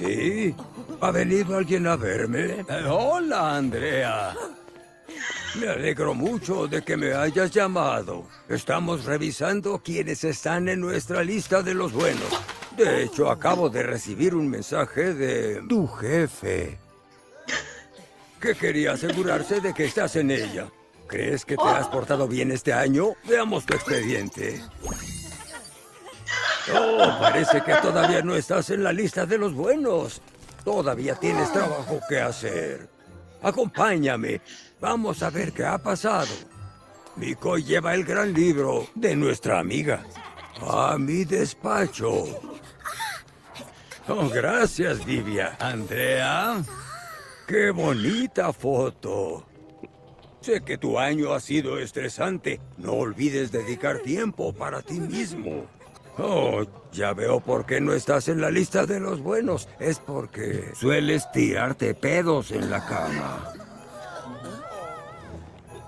¿Sí? ¿Ha venido alguien a verme? Eh, hola, Andrea. Me alegro mucho de que me hayas llamado. Estamos revisando quienes están en nuestra lista de los buenos. De hecho, acabo de recibir un mensaje de tu jefe. Que quería asegurarse de que estás en ella. ¿Crees que te has portado bien este año? Veamos tu expediente. Oh, parece que todavía no estás en la lista de los buenos. Todavía tienes trabajo que hacer. Acompáñame. Vamos a ver qué ha pasado. Miko lleva el gran libro de nuestra amiga. A mi despacho. Oh, gracias, Divia. Andrea. ¡Qué bonita foto! Sé que tu año ha sido estresante. No olvides dedicar tiempo para ti mismo. Oh, ya veo por qué no estás en la lista de los buenos. Es porque sueles tirarte pedos en la cama.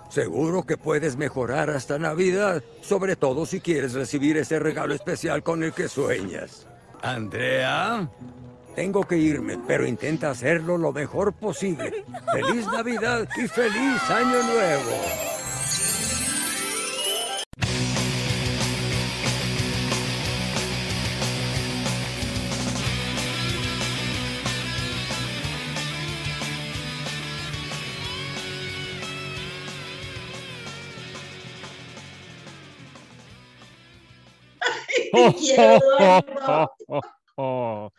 Seguro que puedes mejorar hasta Navidad, sobre todo si quieres recibir ese regalo especial con el que sueñas. Andrea. Tengo que irme, pero intenta hacerlo lo mejor posible. ¡Feliz Navidad y feliz Año Nuevo!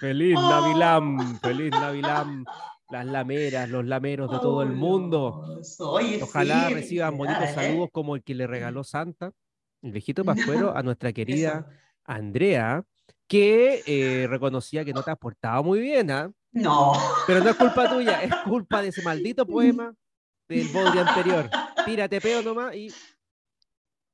Feliz Navilam, feliz Navilam, las lameras, los lameros de todo el mundo. Ojalá reciban bonitos ¿eh? saludos como el que le regaló Santa, el viejito Pascuero, a nuestra querida Andrea, que eh, reconocía que no te has portado muy bien, ¿ah? No. Pero no es culpa tuya, es culpa de ese maldito poema del body anterior. Tírate peo nomás y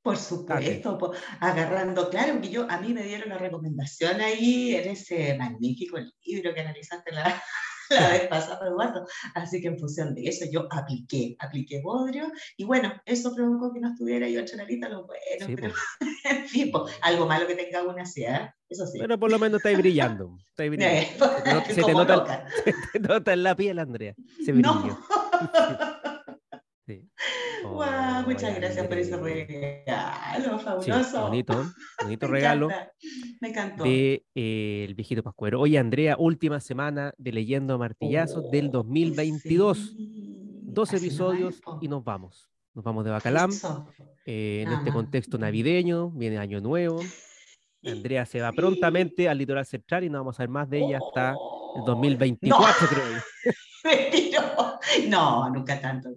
por supuesto, agarrando, claro, que yo, a mí me dieron la recomendación ahí en ese magnífico libro que analizaste la, la vez pasada, Eduardo. Así que en función de eso yo apliqué, apliqué Bodrio y bueno, eso provocó que no estuviera yo chanalita lo bueno, pero en fin, algo malo que tenga una ciudad, ¿eh? eso sí. Pero por lo menos estáis brillando, estáis brillando. se, te nota, se, te nota, en la piel, Andrea, se brillo. Sí. muchas gracias por ese regalo, fabuloso. bonito, bonito regalo. Me encantó. De eh, El Viejito Pascuero. Oye, Andrea, última semana de Leyendo Martillazos del 2022. Dos episodios y nos vamos. Nos vamos de Bacalam. Eh, en este contexto navideño, viene Año Nuevo. Andrea se va prontamente al litoral central y no vamos a ver más de ella hasta el 2024, creo. no, nunca tanto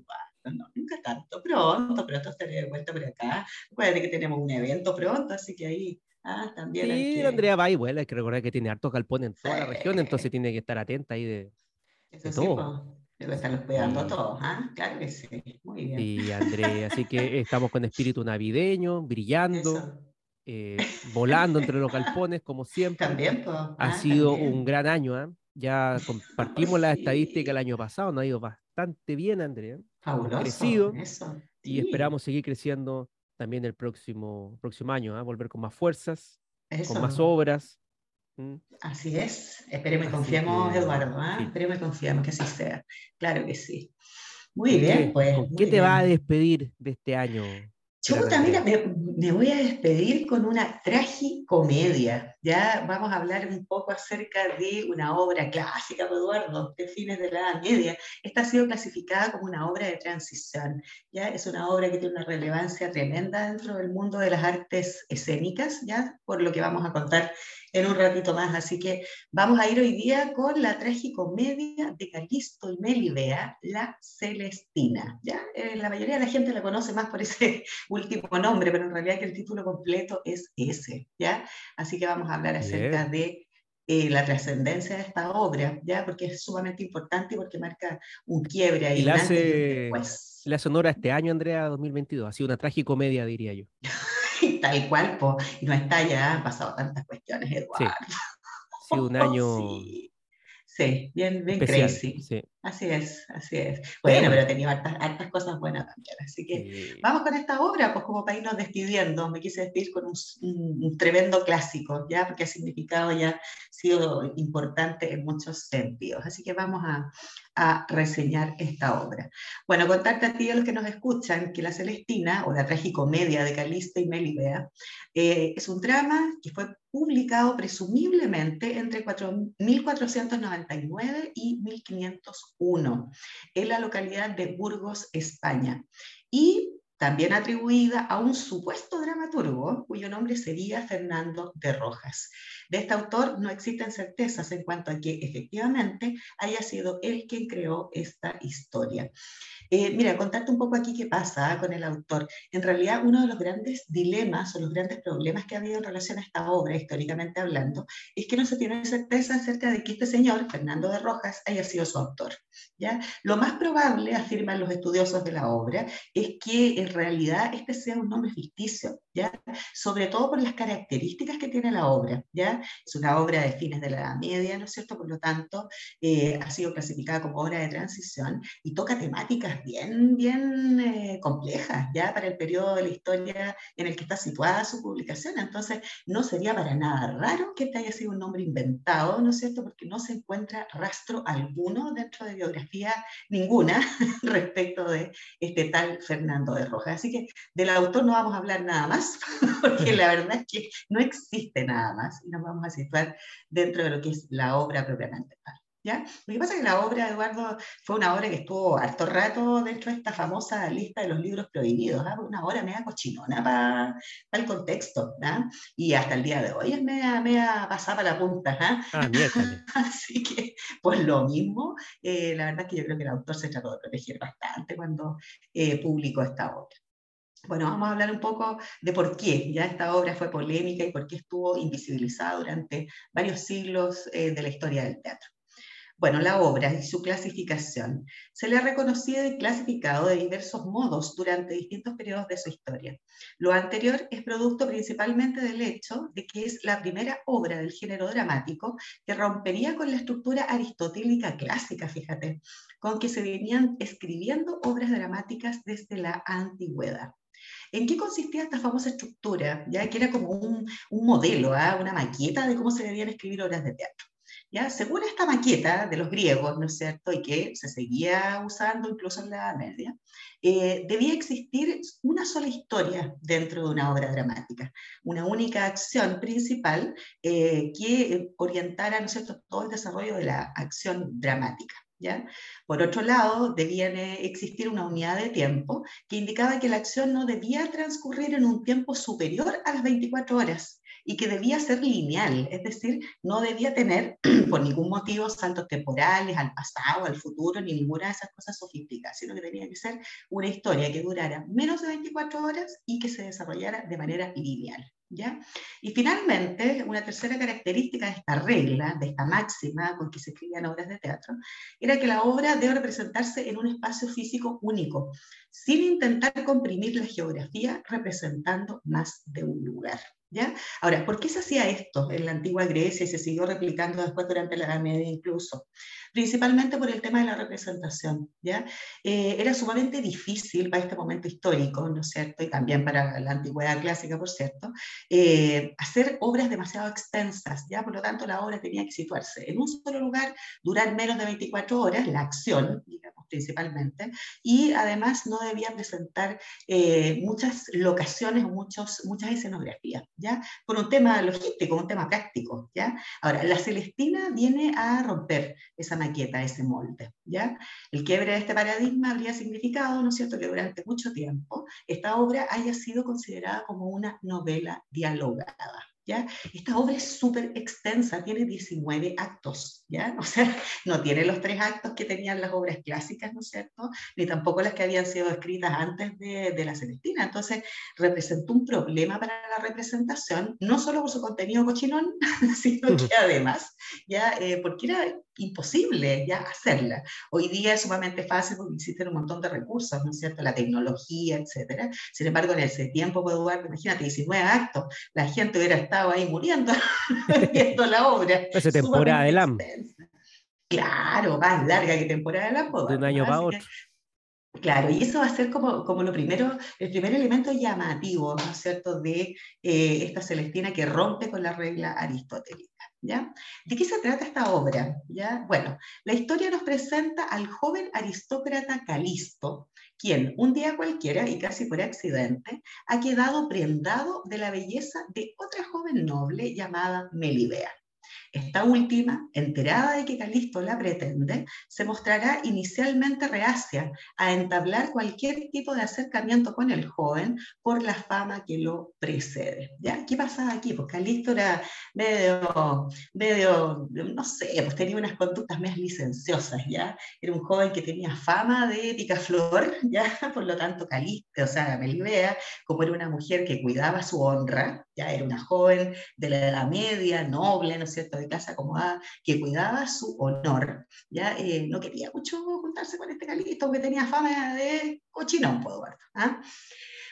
no, nunca tanto, pronto, pronto estaré de vuelta por acá. Recuerden que tenemos un evento pronto, así que ahí ah, también. Sí, Andrea va y vuela, hay que recordar que tiene harto galpón en toda la región, entonces tiene que estar atenta ahí de, Eso sí, todo. Debo estarlos cuidando a todos, ¿ah? Claro que sí, muy bien. Y Andrea, así que estamos con espíritu navideño, brillando. Eh, volando entre los galpones, como siempre. También, Ha ah, sido un gran año, ¿eh? Ya compartimos la estadística el año pasado, nos ha ido bastante bien, Andrea. Fabuloso. Crecido. Y esperamos seguir creciendo también el próximo, próximo año, ¿eh? volver con más fuerzas, con más obras. Así es. Esperemos y confiemos, Eduardo. ¿eh? Esperemos y confiemos que así sea. Claro que sí. Muy bien, pues. qué te va a despedir de este año, Chuta, mira, me, voy a despedir con una tragicomedia. Ya vamos a hablar un poco acerca de una obra clásica de Eduardo, de fines de la Edad Media. Esta ha sido clasificada como una obra de transición. Ya es una obra que tiene una relevancia tremenda dentro del mundo de las artes escénicas, ya por lo que vamos a contar en un ratito más. Así que vamos a ir hoy día con la tragicomedia de Calisto y Melibea, La Celestina. ¿ya? Eh, la mayoría de la gente la conoce más por ese último nombre, pero en realidad que el título completo es ese. ¿ya? Así que vamos a hablar acerca de eh, la trascendencia de esta obra, ¿ya? porque es sumamente importante y porque marca un quiebre ahí. Y la hace, la sonora este año, Andrea, 2022. Ha sido una tragicomedia, diría yo. Tal cual, y no está ya, han pasado tantas cuestiones, Eduardo. Sí. Ha sido un año Sí, bien, bien crazy. Así es, así es. Bueno, pero tenía hartas, cosas buenas también. Así que vamos con esta obra, pues como para irnos despidiendo. Me quise despedir con un, tremendo clásico, ya, porque ha significado ya, ha sido importante en muchos sentidos. Así que vamos a, a reseñar esta obra. Bueno, contarte a ti, a los que nos escuchan, que La Celestina, o la tragicomedia de Calista y Melibea, eh, es un drama que fue publicado presumiblemente entre 1499 y 1501 en la localidad de Burgos, España. Y también atribuida a un supuesto dramaturgo cuyo nombre sería Fernando de Rojas. De este autor no existen certezas en cuanto a que efectivamente haya sido él quien creó esta historia. Eh, mira, contarte un poco aquí qué pasa con el autor. En realidad, uno de los grandes dilemas o los grandes problemas que ha habido en relación a esta obra, históricamente hablando, es que no se tiene certeza acerca de que este señor, Fernando de Rojas, haya sido su autor. ¿ya? Lo más probable, afirman los estudiosos de la obra, es que en realidad este sea un nombre ficticio, ¿ya? sobre todo por las características que tiene la obra. ¿ya? Es una obra de fines de la Edad Media, ¿no es cierto? Por lo tanto, eh, ha sido clasificada como obra de transición y toca temáticas bien, bien eh, complejas ya para el periodo de la historia en el que está situada su publicación. Entonces, no sería para nada raro que este haya sido un nombre inventado, ¿no es cierto? Porque no se encuentra rastro alguno dentro de biografía ninguna respecto de este tal Fernando de Rojas. Así que del autor no vamos a hablar nada más, porque la verdad es que no existe nada más y nos vamos a situar dentro de lo que es la obra propiamente tal. Lo que pasa es que la obra, Eduardo, fue una obra que estuvo harto rato dentro de esta famosa lista de los libros prohibidos, ¿ah? una obra media cochinona para el contexto, y hasta el día de hoy es media, media pasada para la punta. ¿ah? ah Así que, pues lo mismo, eh, la verdad es que yo creo que el autor se trató de proteger bastante cuando eh, publicó esta obra. Bueno, vamos a hablar un poco de por qué ya esta obra fue polémica y por qué estuvo invisibilizada durante varios siglos eh, de la historia del teatro. Bueno, la obra y su clasificación se le ha reconocido y clasificado de diversos modos durante distintos periodos de su historia. Lo anterior es producto principalmente del hecho de que es la primera obra del género dramático que rompería con la estructura aristotélica clásica, fíjate, con que se venían escribiendo obras dramáticas desde la antigüedad. ¿En qué consistía esta famosa estructura? Ya que era como un, modelo, ¿ah? una maqueta de cómo se debían escribir obras de teatro. ¿Ya? Según esta maqueta de los griegos, ¿no es cierto?, y que se seguía usando incluso en la Edad Media, eh, debía existir una sola historia dentro de una obra dramática, una única acción principal eh, que orientara, ¿no es cierto?, todo el desarrollo de la acción dramática. Por otro lado, debía existir una unidad de tiempo que indicaba que la acción no debía transcurrir en un tiempo superior a las 24 horas, y que debía ser lineal, es decir, no debía tener por ningún motivo saltos temporales al pasado, al futuro, ni ninguna de esas cosas sofisticadas, sino que tenía que ser una historia que durara menos de 24 horas y que se desarrollara de manera lineal. ¿Ya? Y finalmente, una tercera característica de esta regla, de esta máxima con que se escribían obras de teatro, era que la obra debe representarse en un espacio físico único, sin intentar comprimir la geografía representando más de un lugar. Ahora, ¿por qué se hacía esto en la antigua Grecia y se siguió replicando después durante la Edad Media incluso? Principalmente por el tema de la representación, ¿ya? Eh, era sumamente difícil para este momento histórico, ¿no es cierto? Y también para la antigüedad clásica, por cierto, eh, hacer obras demasiado extensas, ¿ya? Por lo tanto, la obra tenía que situarse en un solo lugar, durar menos de 24 horas, la acción, digamos, principalmente, y además no debía presentar eh, muchas locaciones o muchos, muchas escenografías. ¿ya? Por un tema logístico, un tema práctico, ¿ya? Ahora, la Celestina viene a romper esa maqueta, ese molde, ¿ya? El quiebre de este paradigma habría significado, ¿no es cierto?, que durante mucho tiempo esta obra haya sido considerada como una novela dialogada, esta obra es súper extensa, tiene 19 actos, ¿ya? O sea, no tiene los tres actos que tenían las obras clásicas, ¿no es cierto? Ni tampoco las que habían sido escritas antes de, de la Celestina. Entonces, representó un problema para la representación, no solo por su contenido cochinón, sino que además, ¿ya? Eh, porque era imposible ya hacerla. Hoy día es sumamente fácil porque existen un montón de recursos, ¿no es cierto? La tecnología, etcétera. Sin embargo, en ese tiempo, Eduardo, imagínate, 19 actos, la gente hubiera estado ahí muriendo viendo la obra. Esa temporada de LAM. Claro, más larga que temporada de la boda. De un año para otro. Claro, y eso va a ser como, como lo primero, el primer elemento llamativo, ¿no es cierto?, de eh, esta Celestina que rompe con la regla aristotélica. ¿Ya? ¿De qué se trata esta obra? ¿Ya? Bueno, la historia nos presenta al joven aristócrata Calisto, quien un día cualquiera y casi por accidente ha quedado prendado de la belleza de otra joven noble llamada Melibea. Esta última, enterada de que Calisto la pretende, se mostrará inicialmente reacia a entablar cualquier tipo de acercamiento con el joven por la fama que lo precede. ¿ya? ¿Qué pasaba aquí? Pues Calisto era medio, medio, no sé, pues tenía unas conductas más licenciosas, ¿ya? Era un joven que tenía fama de picaflor, ¿ya? Por lo tanto, Calisto, o sea, Melibea, como era una mujer que cuidaba su honra, ya era una joven de la edad media, noble, ¿no es cierto?, de casa acomodada, que cuidaba su honor, ya eh, no quería mucho juntarse con este Calisto, porque tenía fama de cochinón, puedo ver. ¿ah?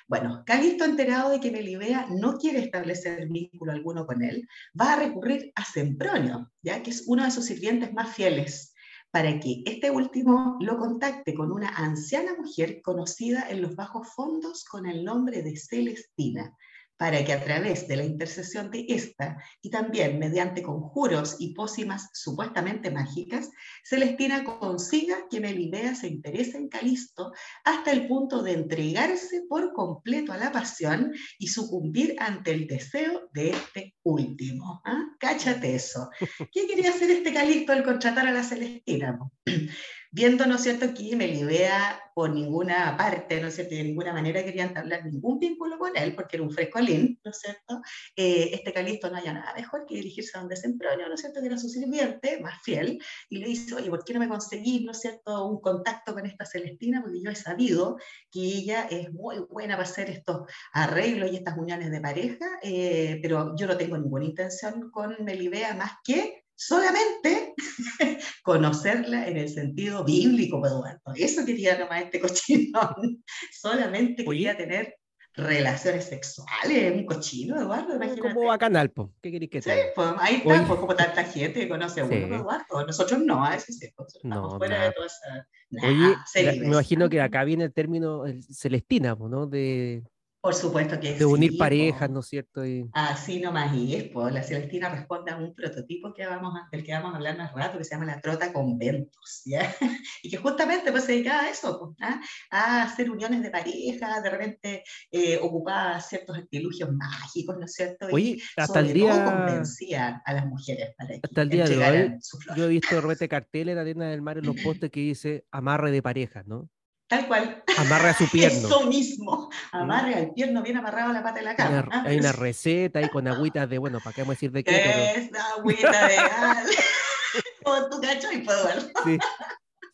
Bueno, Calisto, enterado de que Melibea no quiere establecer vínculo alguno con él, va a recurrir a Sempronio, ya que es uno de sus sirvientes más fieles, para que este último lo contacte con una anciana mujer conocida en los bajos fondos con el nombre de Celestina, para que a través de la intercesión de esta y también mediante conjuros y pócimas supuestamente mágicas, Celestina consiga que Melibea se interese en Calisto hasta el punto de entregarse por completo a la pasión y sucumbir ante el deseo de este último. ¿Ah? Cáchate eso. ¿Qué quería hacer este Calisto al contratar a la Celestina? viendo, ¿no es cierto?, que Melibea por ninguna parte, ¿no es cierto?, de ninguna manera querían entablar ningún vínculo con él, porque era un frescolín, ¿no es cierto?, eh, este Calisto no haya nada mejor que dirigirse a donde Sempronio, ¿no es cierto?, que era su sirviente, más fiel, y le dice, oye, ¿por qué no me conseguís, ¿no es cierto?, un contacto con esta Celestina? Porque yo he sabido que ella es muy buena para hacer estos arreglos y estas uniones de pareja, eh, pero yo no tengo ninguna intención con Melibea más que solamente conocerla en el sentido bíblico, Eduardo. Eso quería nomás este cochinón. Solamente quería tener relaciones sexuales, un cochino, Eduardo, imagínate. Como bacanal, po. ¿qué queréis que sea? Sí, pues ahí está, pues, como tanta gente que conoce a uno, Eduardo. Nosotros no, a veces sí, pues, no, fuera de toda esa... Oye, me imagino que acá viene el término Celestina, ¿no? De, por supuesto que De unir parejas, ¿no es cierto? Y... Así nomás y es, pues, la Celestina responde a un prototipo que vamos del que vamos a hablar más rato, que se llama la trota conventos, ¿ya? Y que justamente pues, se dedicaba a eso, pues, ¿ah? a hacer uniones de pareja, de repente eh, ocupaba ciertos artilugios mágicos, ¿no es cierto? Y hasta el día... convencía a las mujeres para que Hasta el día de hoy, yo he visto de repente carteles en la tienda del mar en los postes que dice amarre de parejas, ¿no? Tal cual. Amarre a su pierno. Eso mismo. Amarre al pierno bien amarrado a la pata de la cama. Hay una, receta ahí con agüitas de, bueno, ¿para qué vamos a decir de qué? Es agüita de. Como tu cacho y puedo ver. Sí.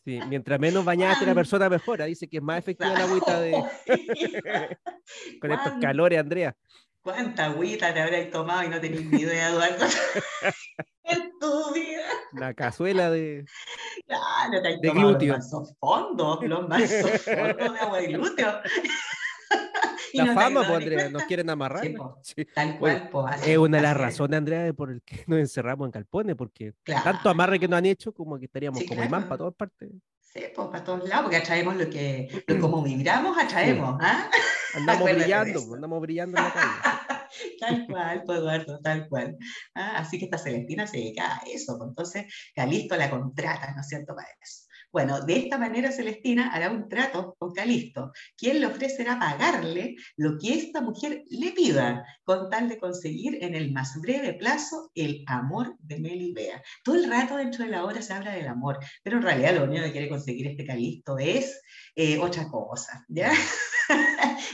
Sí, mientras menos bañada la persona mejora. Dice que es más efectiva la agüita de. con estos calores, Andrea. ¿Cuánta agüita te habréis tomado y no tenéis ni idea, Eduardo? en tu vida. La cazuela de. Claro, te de glúteo. Los fondos, los vasos fondos de agua de glúteo. la fama, pues, Andrea, nos quieren amarrar. Sí, Tal cual, pues, Es una de las razones, Andrea, por el que nos encerramos en Calpone, porque tanto amarre que nos han hecho como que estaríamos como imán para todas partes. Sí, pues para todos lados, porque atraemos lo que, lo, como vibramos, atraemos. ¿ah? Andamos brillando, andamos brillando en la calle. tal cual, pues, Eduardo, tal cual. ¿ah? así que esta Celestina se dedica a eso, pues, entonces Calisto la contrata, ¿no es cierto?, para eso. Bueno, de esta manera Celestina hará un trato con Calisto, quien le ofrecerá pagarle lo que esta mujer le pida, con tal de conseguir en el más breve plazo el amor de Melibea. Todo el rato dentro de la obra se habla del amor, pero en realidad lo único que quiere conseguir este Calisto es eh, otra cosa, ¿ya?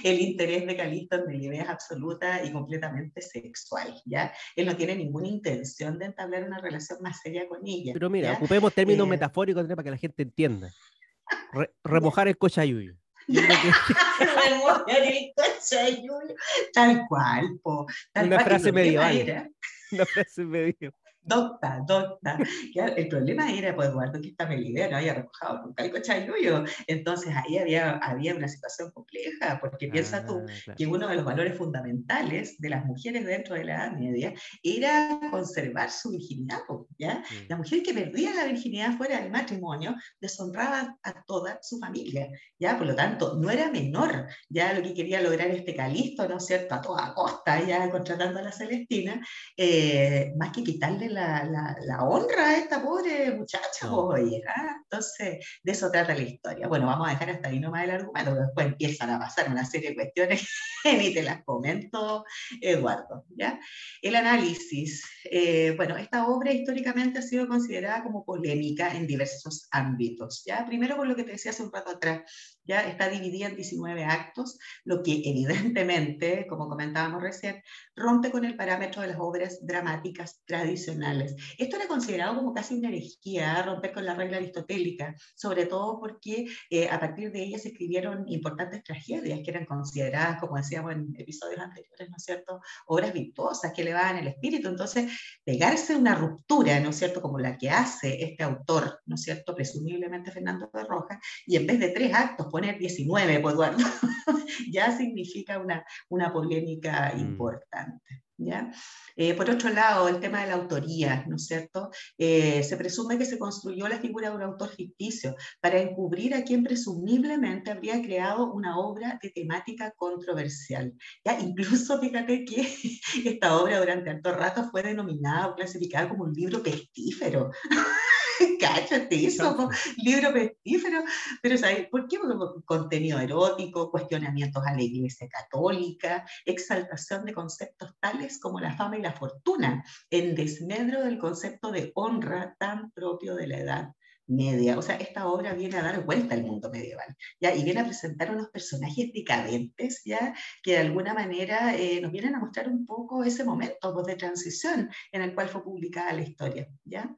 El interés de Calisto en Melibea es absoluta y completamente sexual, ¿ya? Él no tiene ninguna intención de entablar una relación más seria con ella. Pero mira, ocupemos términos eh, metafóricos para que la gente entienda. remojar el cochayuyo. remojar el cochayuyo. Tal cual, po. Una frase medieval. Una frase medieval docta, docta. El problema era, pues, Eduardo, que esta Melibea no había recojado nunca el cochayuyo. Entonces ahí había, había una situación compleja, porque piensa tú ah, que uno de los valores fundamentales de las mujeres dentro de la Edad Media era conservar su virginidad. ¿ya? Mm. La mujer que perdía la virginidad fuera del matrimonio deshonraba a toda su familia, ¿ya? Por lo tanto, no era menor, ya lo que quería lograr este Calisto, ¿no es cierto? A toda costa, ya contratando a la Celestina, eh, más que quitarle la, la, honra a esta pobre muchacha, oye, ¿ah? Entonces, de eso trata la historia. Bueno, vamos a dejar hasta ahí nomás el argumento, después empiezan a pasar una serie de cuestiones y te las comento, Eduardo, ¿ya? El análisis, eh, bueno, esta obra históricamente ha sido considerada como polémica en diversos ámbitos, ¿ya? Primero por lo que te decía hace un rato atrás, ya está dividida en 19 actos, lo que evidentemente, como comentábamos recién, rompe con el parámetro de las obras dramáticas tradicionales. Esto era considerado como casi una herejía, romper con la regla aristotélica, sobre todo porque eh, a partir de ella se escribieron importantes tragedias que eran consideradas, como decíamos en episodios anteriores, ¿no es cierto?, obras virtuosas que elevaban el espíritu. Entonces, pegarse una ruptura, ¿no es cierto?, como la que hace este autor, ¿no es cierto?, presumiblemente Fernando de Rojas, y en vez de tres actos, poner 19, pues Eduardo, ya significa una, una polémica mm. importante. ¿Ya? Eh, por otro lado, el tema de la autoría, ¿no es cierto? Eh, se presume que se construyó la figura de un autor ficticio para encubrir a quien presumiblemente habría creado una obra de temática controversial. ¿ya? Incluso fíjate que esta obra durante alto rato fue denominada o clasificada como un libro pestífero. cállate eso, libro pestífero. Pero ¿sabes por qué? contenido erótico, cuestionamientos a la Iglesia Católica, exaltación de conceptos tales como la fama y la fortuna, en desmedro del concepto de honra tan propio de la edad media. O sea, esta obra viene a dar vuelta al mundo medieval, ¿ya? Y viene a presentar unos personajes decadentes, ¿ya? Que de alguna manera eh, nos vienen a mostrar un poco ese momento pues, de transición en el cual fue publicada la historia, ¿ya?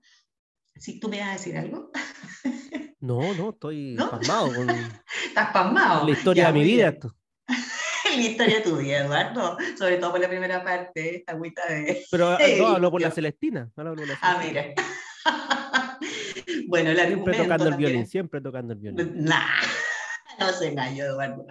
Si tú me vas a decir algo. No, no, estoy pasmado con. Estás pasmado. La historia de mi vida. la historia de tu vida, Eduardo. Sobre todo por la primera parte, esta agüita de. Pero no, hablo por la Celestina. Ah, mira. bueno, el Siempre tocando el violín, siempre tocando el violín. Nah. no se engañó, Eduardo.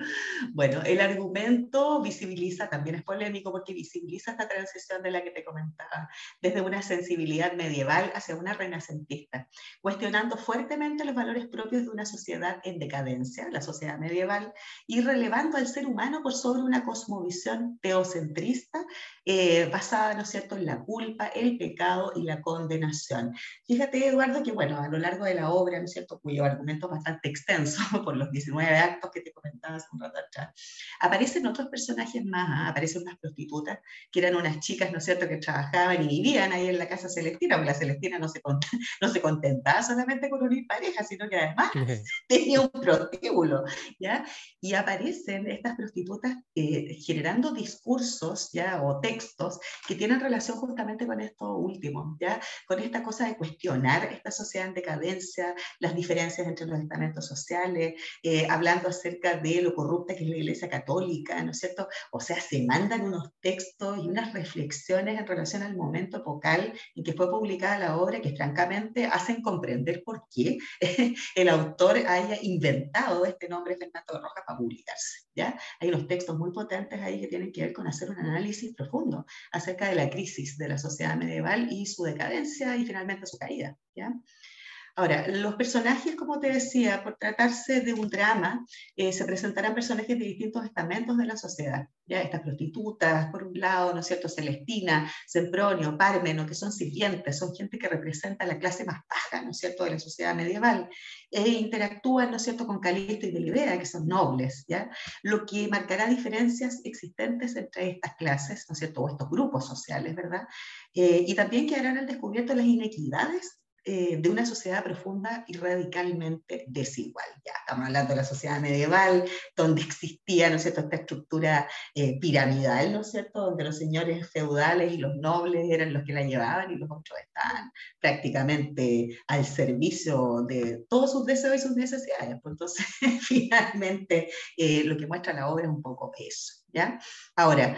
Bueno, el argumento visibiliza, también es polémico porque visibiliza esta transición de la que te comentaba, desde una sensibilidad medieval hacia una renacentista, cuestionando fuertemente los valores propios de una sociedad en decadencia, la sociedad medieval, y relevando al ser humano por sobre una cosmovisión teocentrista eh, basada, ¿no es cierto?, en la culpa, el pecado y la condenación. Fíjate, Eduardo, que bueno, a lo largo de la obra, ¿no es cierto?, cuyo argumento es bastante extenso por los 19 actos que te comentaba hace un rato atrás. Aparecen otros personajes más, ¿ah? aparecen unas prostitutas, que eran unas chicas, ¿no es cierto?, que trabajaban y vivían ahí en la casa Celestina, porque la Celestina no se, no se contentaba solamente con unir parejas, sino que además tenía un prostíbulo, ¿ya? Y aparecen estas prostitutas eh, generando discursos, ¿ya?, o textos que tienen relación justamente con esto último, ¿ya? Con esta cosa de cuestionar esta sociedad en decadencia, las diferencias entre los estamentos sociales, eh, hablando acerca de lo corrupta que es la Iglesia Católica, ¿no es cierto? O sea, se mandan unos textos y unas reflexiones en relación al momento epocal en que fue publicada la obra que francamente hacen comprender por qué el autor haya inventado este nombre Fernando Rojas para publicarse, ¿ya? Hay unos textos muy potentes ahí que tienen que ver con hacer un análisis profundo acerca de la crisis de la sociedad medieval y su decadencia y finalmente su caída, ¿ya? Ahora, los personajes, como te decía, por tratarse de un drama, eh, se presentarán personajes de distintos estamentos de la sociedad. ¿ya? Estas prostitutas, por un lado, ¿no es cierto? Celestina, Sempronio, Pármeno, que son sirvientes, son gente que representa la clase más baja, ¿no es cierto?, de la sociedad medieval. E interactúan, ¿no es cierto?, con Calisto y Delibera, que son nobles, ¿ya? Lo que marcará diferencias existentes entre estas clases, ¿no es cierto?, o estos grupos sociales, ¿verdad? Eh, y también quedarán al descubierto las inequidades eh, de una sociedad profunda y radicalmente desigual. Ya estamos hablando de la sociedad medieval, donde existía, ¿no es cierto?, esta estructura eh, piramidal, ¿no es cierto?, donde los señores feudales y los nobles eran los que la llevaban y los otros estaban prácticamente al servicio de todos sus deseos y sus necesidades. Pues entonces, finalmente, eh, lo que muestra la obra es un poco eso. ¿ya? Ahora,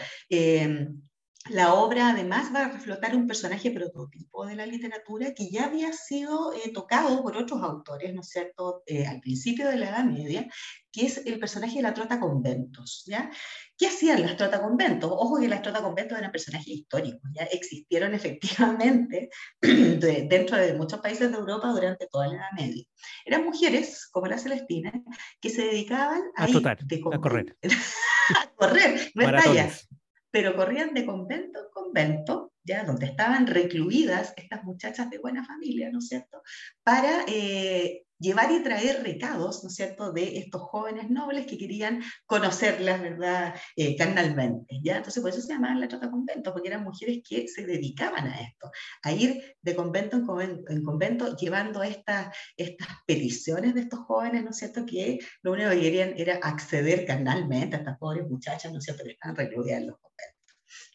la obra además va a reflotar un personaje prototipo de la literatura que ya había sido eh, tocado por otros autores, ¿no es cierto?, eh, al principio de la Edad Media, que es el personaje de la trota conventos, ¿ya? ¿Qué hacían las trota conventos? Ojo que las trota conventos eran personajes históricos, ¿ya? Existieron efectivamente dentro de muchos países de Europa durante toda la Edad Media. Eran mujeres, como la Celestina, que se dedicaban a, a, a correr. a correr, batallas pero corrían de convento en convento, ya donde estaban recluidas estas muchachas de buena familia, ¿no es cierto?, para eh, llevar y traer recados, ¿no es cierto?, de estos jóvenes nobles que querían conocerlas, ¿verdad?, eh, carnalmente. Entonces, por eso se llamaban la trata convento, porque eran mujeres que se dedicaban a esto, a ir de convento en convento, en convento llevando estas, estas peticiones de estos jóvenes, ¿no es cierto?, que lo único que querían era acceder carnalmente a estas pobres muchachas, ¿no es cierto?, que estaban recluidas en los conventos.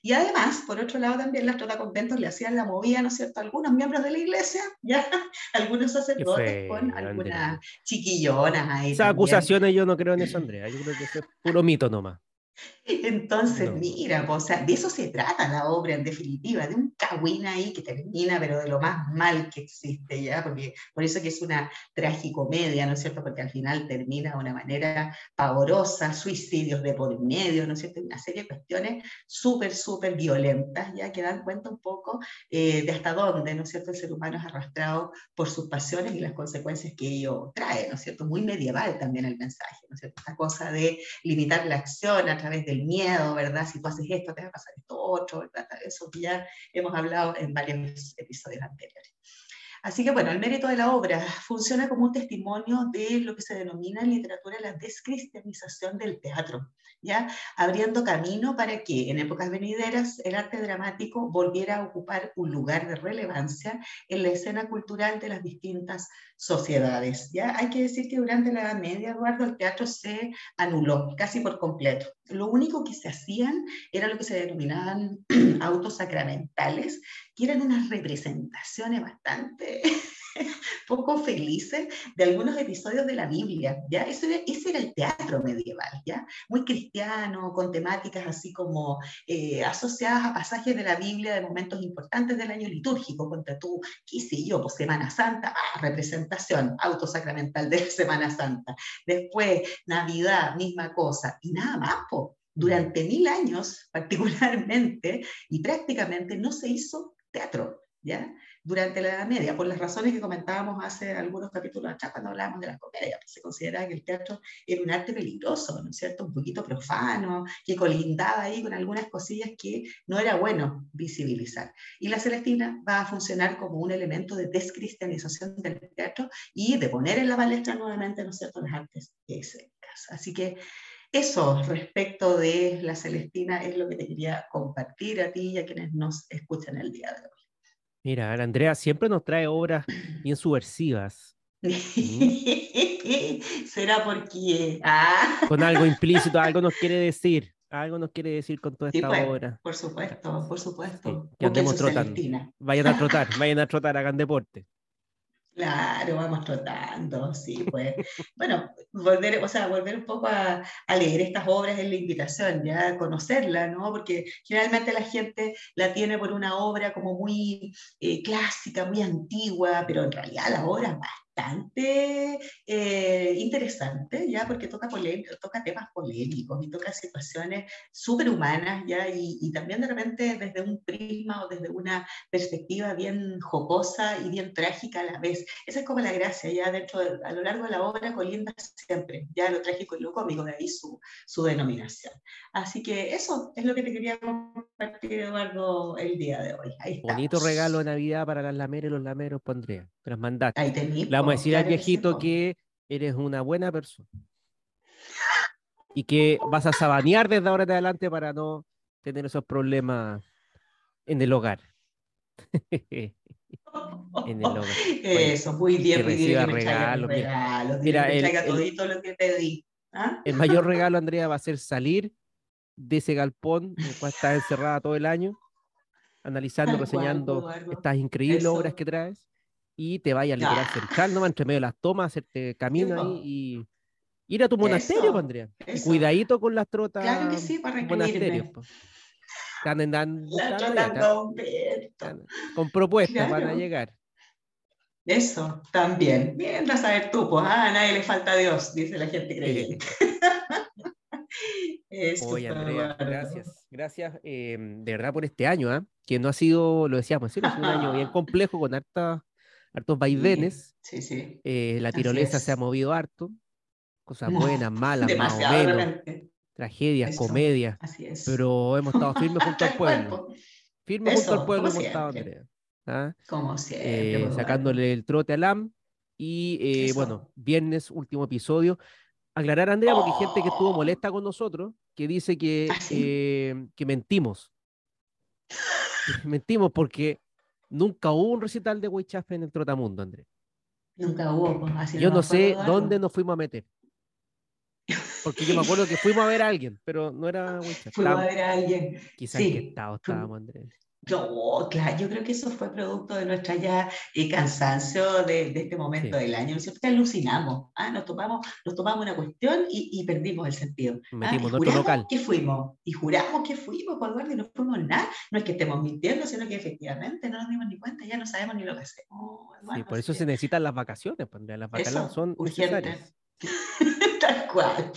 Y además, por otro lado, también las conventos le hacían la movida, ¿no es cierto?, a algunos miembros de la iglesia, ya, algunos sacerdotes con algunas chiquillonas ahí. Esas acusaciones yo no creo en eso, Andrea, yo creo que eso es puro mito nomás. Entonces, mira, o sea, de eso se trata la obra en definitiva, de un cagüín ahí que termina, pero de lo más mal que existe, ¿ya? Porque por eso que es una tragicomedia, ¿no es cierto? Porque al final termina de una manera pavorosa, suicidios de por medio, ¿no es cierto? Una serie de cuestiones súper, súper violentas, ¿ya? Que dan cuenta un poco eh, de hasta dónde, ¿no es cierto? El ser humano es arrastrado por sus pasiones y las consecuencias que ello trae, ¿no es cierto? Muy medieval también el mensaje, ¿no es cierto? Esta cosa de limitar la acción a través del miedo, ¿verdad? Si tú haces esto, te va a pasar esto otro, ¿verdad? Eso ya hemos hablado en varios episodios anteriores. Así que bueno, el mérito de la obra funciona como un testimonio de lo que se denomina en literatura la descristianización del teatro, ¿ya? Abriendo camino para que en épocas venideras el arte dramático volviera a ocupar un lugar de relevancia en la escena cultural de las distintas sociedades, ¿ya? Hay que decir que durante la Edad Media, Eduardo, el teatro se anuló casi por completo. Lo único que se hacían era lo que se denominaban autos sacramentales, que eran unas representaciones bastante poco felices de algunos episodios de la Biblia, ¿ya? Ese, ese era el teatro medieval, ¿ya? Muy cristiano, con temáticas así como eh, asociadas a pasajes de la Biblia de momentos importantes del año litúrgico, contra tú, qué sé yo, pues Semana Santa, ah, representación autosacramental de Semana Santa. Después, Navidad, misma cosa, y nada más, pues. Durante mil años, particularmente, y prácticamente no se hizo teatro, ¿ya? Durante la Edad Media, por las razones que comentábamos hace algunos capítulos atrás cuando hablábamos de la comedia. Pues se consideraba que el teatro era un arte peligroso, ¿no es cierto? Un poquito profano, que colindaba ahí con algunas cosillas que no era bueno visibilizar. Y la Celestina va a funcionar como un elemento de descristianización del teatro y de poner en la palestra nuevamente, ¿no es cierto?, las artes escénicas. Así que eso respecto de la Celestina es lo que te quería compartir a ti y a quienes nos escuchan el día de hoy. Mira, Andrea siempre nos trae obras bien subversivas. Será porque ah. con algo implícito, algo nos quiere decir, algo nos quiere decir con toda esta pues, obra. Por supuesto, por supuesto. que andemos trotando. Vayan a trotar, vayan a trotar, hagan deporte. Claro, vamos trotando, sí, pues. bueno, volver, o sea, volver un poco a, leer estas obras es la invitación, ya a conocerla, ¿no? Porque generalmente la gente la tiene por una obra como muy eh, clásica, muy antigua, pero en realidad la obra es bastante eh, interesante, ¿ya? Porque toca, toca temas polémicos y toca situaciones súper humanas, ¿ya? Y, y, también de repente desde un prisma o desde una perspectiva bien jocosa y bien trágica a la vez. Esa es como la gracia, ya dentro, a lo largo de la obra colinda siempre, ya lo trágico y lo cómico, de ahí su, su denominación. Así que eso es lo que te quería compartir, Eduardo, el día de hoy. Ahí Bonito regalo de Navidad para las lameras y los lameros, pondría. Te las mandaste. Ahí tenés vamos a decir al viejito que eres una buena persona. Y que vas a sabanear desde ahora en adelante para no tener esos problemas en el hogar. en el hogar. Eso, muy bien, muy bien. Regalos, regalos, mira, el, el, lo que pedí. ¿Ah? el mayor regalo, Andrea, va a ser salir de ese galpón en el cual estás encerrada todo el año, analizando, reseñando estas increíbles obras que traes y te vayas a central nomás entre medio de las tomas, hacerte camino ahí y ir a tu monasterio, pues, Andrea. Cuidadito con las trotas. Claro que sí, para monasterio. Están, están- con propuestas van a llegar. Eso, también. Bien, a saber tú, pues, ah, a nadie le falta Dios, dice la gente creyente. Oye, Andrea, gracias. Gracias eh, de verdad por este año, ¿ah? que no ha sido, lo decíamos, sí, sido un año bien complejo con harta, hartos vaivenes. Sí, sí. Eh, la tirolesa se ha movido harto. Cosas buenas, malas, más o menos, tragedias, Eso. comedias, Así es. pero hemos estado firmes junto al pueblo. Firmes junto al pueblo hemos estado. Andrea. ¿ah? Como siempre. Eh, pues, sacándole el trote al AM. Y eh, bueno, viernes, último episodio. Aclarar, Andrea, porque hay gente que estuvo Oh. molesta con nosotros, que dice que, ¿Ah, sí? eh, que mentimos. mentimos porque nunca hubo un recital de Weichafe en el Trotamundo, Andrea. Nunca hubo, pues, así Yo no sé dónde nos fuimos a meter. Porque yo me acuerdo que fuimos a ver a alguien, pero no era Weichafe. Fuimos a ver a alguien. Quizá en qué sí, estado estábamos, Andrea. No, claro, yo creo que eso fue producto de nuestra ya eh, cansancio de, de este momento Sí. del año. Que alucinamos, ¿ah? nos, tomamos, nos tomamos una cuestión y, y perdimos el sentido. ¿ah? Metimos juramos local. que fuimos, y juramos que fuimos, por Eduardo, y no fuimos nada. No es que estemos mintiendo, sino que efectivamente no nos dimos ni cuenta, ya no sabemos ni lo que hacemos. Sí, Eduardo, por eso se necesitan las vacaciones, pues. Las Eso, vacaciones son urgente. necesarias. Tal cual.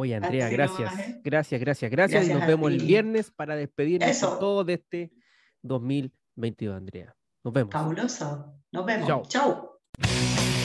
Oye, Andrea, Así gracias. nomás, ¿eh? Gracias, gracias, gracias. y Gracias nos vemos el viernes para despedirnos Eso. con todo de este 2022, Andrea. Nos vemos. Fabuloso. Nos vemos. Chao. Chau.